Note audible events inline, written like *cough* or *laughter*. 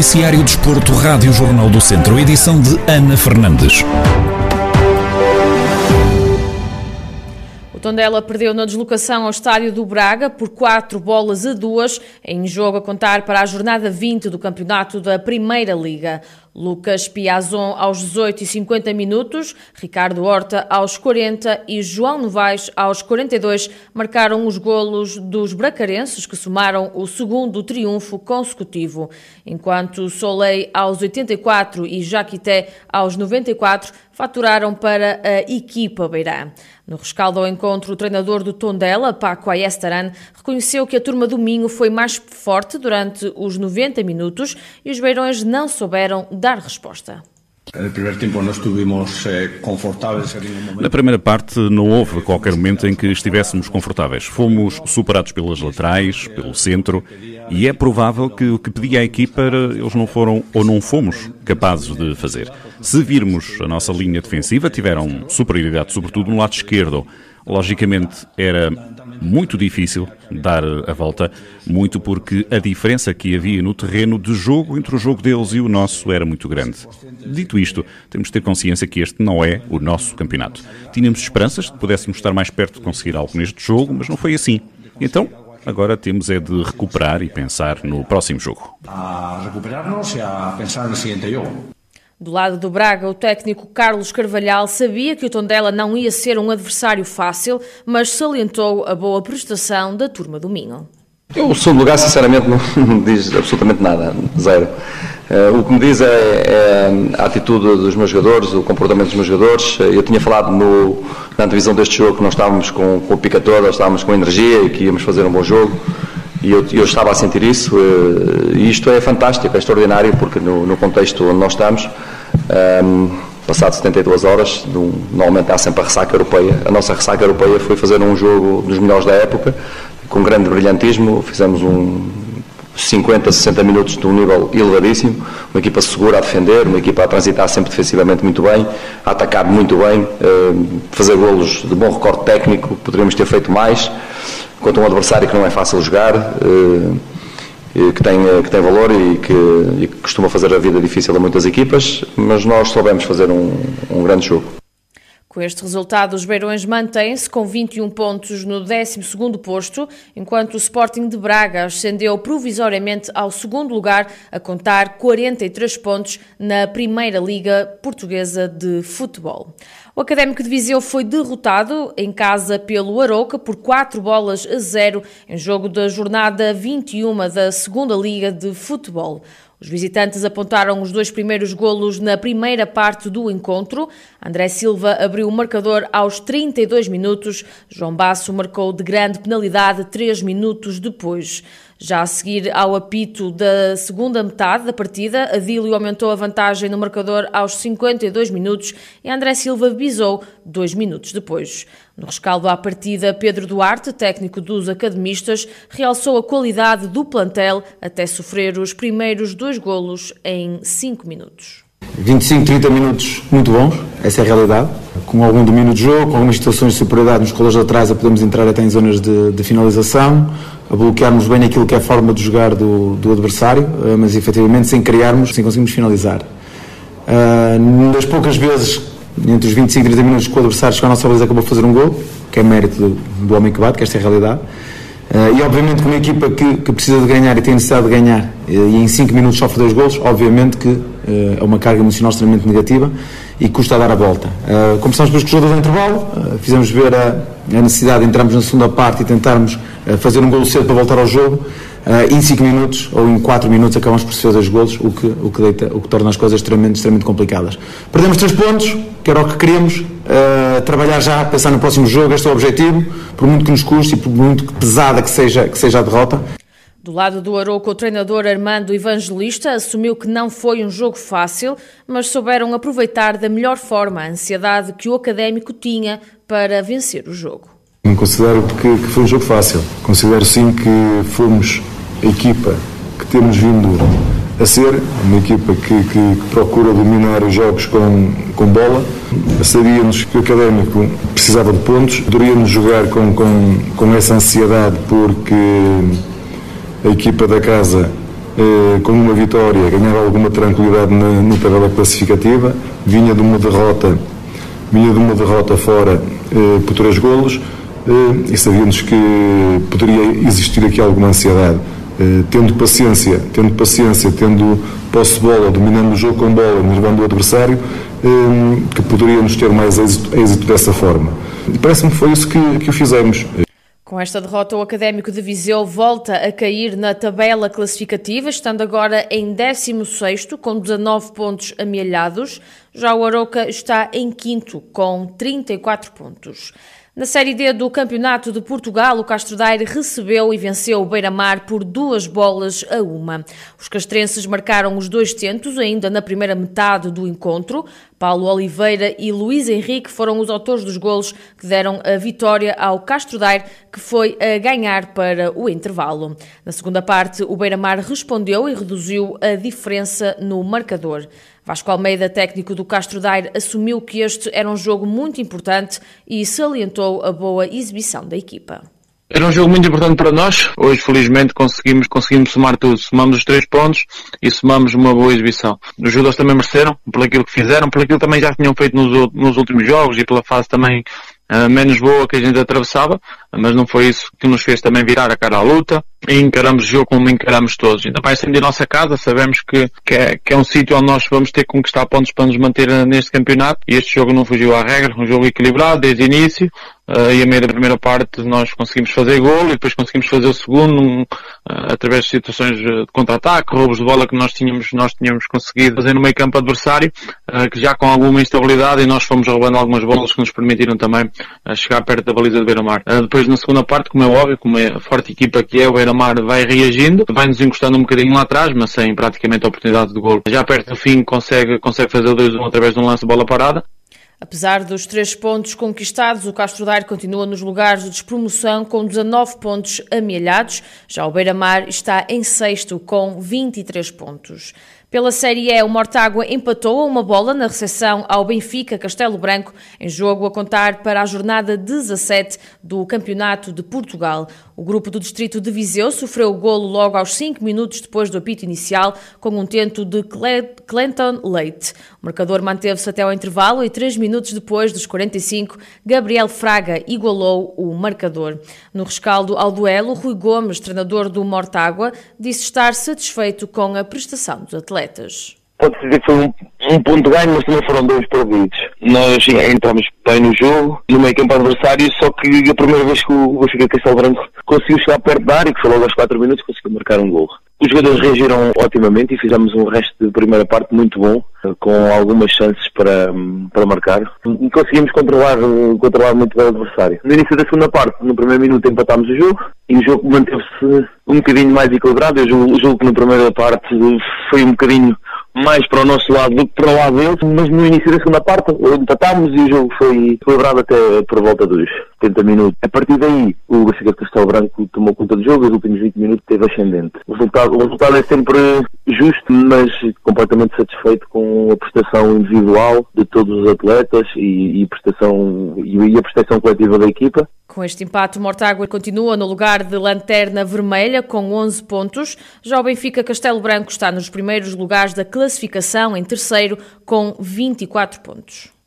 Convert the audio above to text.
Noticiário Desporto, Rádio Jornal do Centro, edição de Ana Fernandes. O Tondela perdeu na deslocação ao estádio do Braga por 4 bolas a 2, em jogo a contar para a jornada 20 do campeonato da Primeira Liga. Lucas Piazon aos 18 e 50 minutos, Ricardo Horta aos 40 e João Novaes aos 42 marcaram os golos dos bracarenses que somaram o segundo triunfo consecutivo, enquanto Soleil aos 84 e Jaquité aos 94 faturaram para a equipa beirã. No rescaldo ao encontro, o treinador do Tondela, Paco Ayestaran, reconheceu que a turma do Minho foi mais forte durante os 90 minutos e os beirões não souberam dar resposta. Na primeira parte não houve qualquer momento em que estivéssemos confortáveis. Fomos superados pelas laterais, pelo centro, e é provável que o que pedia a equipa eles não foram ou não fomos capazes de fazer. Se virmos a nossa linha defensiva, tiveram superioridade, sobretudo no lado esquerdo. Logicamente era muito difícil dar a volta, muito porque a diferença que havia no terreno de jogo entre o jogo deles e o nosso era muito grande. Dito isto, temos de ter consciência que este não é o nosso campeonato. Tínhamos esperanças de que pudéssemos estar mais perto de conseguir algo neste jogo, mas não foi assim. Então, agora temos é de recuperar e pensar no próximo jogo. A recuperar-nos e a pensar no seguinte jogo. Do lado do Braga, o técnico Carlos Carvalhal sabia que o Tondela não ia ser um adversário fácil, mas salientou a boa prestação da turma do Minho. O segundo lugar, sinceramente, não *laughs* diz absolutamente nada, zero. Uh, o que me diz é, é, a atitude dos meus jogadores, o comportamento dos meus jogadores. Eu tinha falado no, na antevisão deste jogo que nós estávamos com, com o pica toda, estávamos com energia e que íamos fazer um bom jogo. E eu, eu, estava a sentir isso, uh, e isto é fantástico, é extraordinário, porque no, no contexto onde nós estamos, um, passado 72 horas, normalmente há sempre a ressaca europeia. A nossa ressaca europeia foi fazer um jogo dos melhores da época, com grande brilhantismo. Fizemos um 50, 60 minutos de um nível elevadíssimo. Uma equipa segura a defender, uma equipa a transitar sempre defensivamente muito bem, a atacar muito bem, uh, fazer golos de bom recorde técnico. Poderíamos ter feito mais. Contra um adversário que não é fácil jogar. Uh, que tem, que tem valor e que, e que, costuma fazer a vida difícil a muitas equipas, mas nós soubemos fazer um, um grande jogo. Com este resultado, os Beirões mantêm-se com 21 pontos no 12º posto, enquanto o Sporting de Braga ascendeu provisoriamente ao segundo lugar, a contar 43 pontos na Primeira Liga Portuguesa de Futebol. O Académico de Viseu foi derrotado em casa pelo Aroca por 4 bolas a 0 em jogo da jornada 21 da Segunda Liga de Futebol. Os visitantes apontaram os dois primeiros golos na primeira parte do encontro. André Silva abriu o marcador aos 32 minutos. João Basso marcou de grande penalidade três minutos depois. Já a seguir ao apito da segunda metade da partida, Adílio aumentou a vantagem no marcador aos 52 minutos e André Silva bisou dois minutos depois. No rescaldo à partida, Pedro Duarte, técnico dos academistas, realçou a qualidade do plantel até sofrer os primeiros dois golos em cinco minutos. 25, 30 minutos muito bons, essa é a realidade. Com algum domínio de jogo, com algumas situações de superioridade nos colos atrás, a podemos entrar até em zonas de, de, finalização, a bloquearmos bem aquilo que é a forma de jogar do, do adversário, eh, mas efetivamente sem criarmos, sem conseguirmos finalizar. Uh, das poucas vezes, entre os 25 e 30 minutos que o adversário chegou à nossa baliza acabou a fazer um gol, que é mérito do, do homem que bate, que esta é a realidade. Uh, e obviamente que uma equipa que, que, precisa de ganhar e tem necessidade de ganhar e em 5 minutos sofre dois golos, obviamente que é uma carga emocional extremamente negativa e custa dar a volta. Uh, começámos pelos jogadores do intervalo, fizemos ver a, a, necessidade de entrarmos na segunda parte e tentarmos fazer um golo cedo para voltar ao jogo. em 5 minutos ou em 4 minutos acabamos por sofrer dois golos, o que, o, que deita, o que torna as coisas extremamente, extremamente complicadas. Perdemos 3 pontos, que era o que queríamos, trabalhar já, pensar no próximo jogo, este é o objetivo, por muito que nos custe e por muito pesada que seja, que seja a derrota. Do lado do Arouca, o treinador Armando Evangelista assumiu que não foi um jogo fácil, mas souberam aproveitar da melhor forma a ansiedade que o académico tinha para vencer o jogo. Não considero que, que foi um jogo fácil. Considero sim que fomos a equipa que temos vindo a ser, uma equipa que, que procura dominar os jogos com, com bola. Sabíamos que o Académico precisava de pontos, poderíamos jogar com, com, com essa ansiedade porque a equipa da casa eh, com uma vitória ganhava alguma tranquilidade na, na tabela classificativa, vinha de uma derrota, vinha de uma derrota fora eh, por três golos eh, e sabíamos que poderia existir aqui alguma ansiedade. Eh, tendo paciência, tendo paciência, tendo posse de bola, dominando o jogo com bola, nervando o adversário, eh, que poderíamos ter mais êxito, êxito dessa forma. Parece-me que foi isso que, que o fizemos. Com esta derrota, o Académico de Viseu volta a cair na tabela classificativa, estando agora em 16º, com 19 pontos amealhados. Já o Aroca está em quinto, com 34 pontos. Na Série D do Campeonato de Portugal, o Castro Daire recebeu e venceu o Beira-Mar por duas bolas a uma. Os castrenses marcaram os dois tentos ainda na primeira metade do encontro. Paulo Oliveira e Luís Henrique foram os autores dos golos que deram a vitória ao Castro Daire, que foi a ganhar para o intervalo. Na segunda parte, o Beira-Mar respondeu e reduziu a diferença no marcador. Vasco Almeida, técnico do Castro Daire, assumiu que este era um jogo muito importante e salientou a boa exibição da equipa. Era um jogo muito importante para nós. Hoje, felizmente, conseguimos, conseguimos somar tudo. Somamos os três pontos e somamos uma boa exibição. Os jogadores também mereceram, por aquilo que fizeram, por aquilo também já tinham feito nos, nos últimos jogos e pela fase também uh, menos boa que a gente atravessava, mas não foi isso que nos fez também virar a cara à luta e encaramos o jogo como encaramos todos. Ainda vai sendo a nossa casa, sabemos que, que é, que é um sítio onde nós vamos ter que conquistar pontos para nos manter neste campeonato e este jogo não fugiu à regra, um jogo equilibrado desde o início uh, e a meia da primeira parte nós conseguimos fazer gol e depois conseguimos fazer o segundo um, uh, através de situações de contra-ataque, roubos de bola que nós tínhamos, nós tínhamos conseguido fazer no meio campo adversário, uh, que já com alguma instabilidade e nós fomos roubando algumas bolas que nos permitiram também chegar perto da baliza do Beira-Mar. depois na segunda parte, como é óbvio, como é a forte equipa que é o Beira Beira-Mar vai reagindo, vai nos encostando um bocadinho lá atrás, mas sem praticamente a oportunidade de gol. Já perto do fim consegue, consegue fazer o 2-1 através de um lance de bola parada. Apesar dos três pontos conquistados, o Castro Daire continua nos lugares de despromoção com 19 pontos amealhados. Já o Beira-Mar está em sexto com 23 pontos. Pela Série E, o Mortágua empatou a uma bola na recepção ao Benfica Castelo Branco, em jogo a contar para a jornada 17 do Campeonato de Portugal. O grupo do Distrito de Viseu sofreu o golo logo aos 5 minutos depois do apito inicial, com um tento de Clinton Leite. O marcador manteve-se até ao intervalo e 3 minutos depois dos 45, Gabriel Fraga igualou o marcador. No rescaldo ao duelo, Rui Gomes, treinador do Mortágua, disse estar satisfeito com a prestação dos atletas atletas? Pode-se dizer que foi um, um ponto ganho, mas também foram dois perdidos. Nós entramos bem no jogo, no meio campo adversário, só que a primeira vez que o Benfica Castelo Branco conseguiu chegar perto da área, que foi logo aos 4 minutos, conseguiu marcar um gol. Os jogadores reagiram otimamente e fizemos um resto de primeira parte muito bom, com algumas chances para, para marcar. E conseguimos controlar, controlar muito bem o adversário. No início da segunda parte, no primeiro minuto, empatámos o jogo e o jogo manteve-se um bocadinho mais equilibrado. Eu julgo, julgo que na primeira parte foi um bocadinho mais para o nosso lado do que para o lado deles, mas no início da segunda parte empatámos e o jogo foi equilibrado até por volta dos 70 minutos. A partir daí, o de Castelo Branco tomou conta do jogo os últimos 20 minutos teve ascendente. O resultado, o resultado é sempre justo, mas completamente satisfeito com a prestação individual de todos os atletas e, e prestação, e a prestação coletiva da equipa. Com este empate, o Mortágua continua no lugar de lanterna vermelha com 11 pontos. Já o Benfica Castelo Branco está nos primeiros lugares da classificação em terceiro com 24 pontos.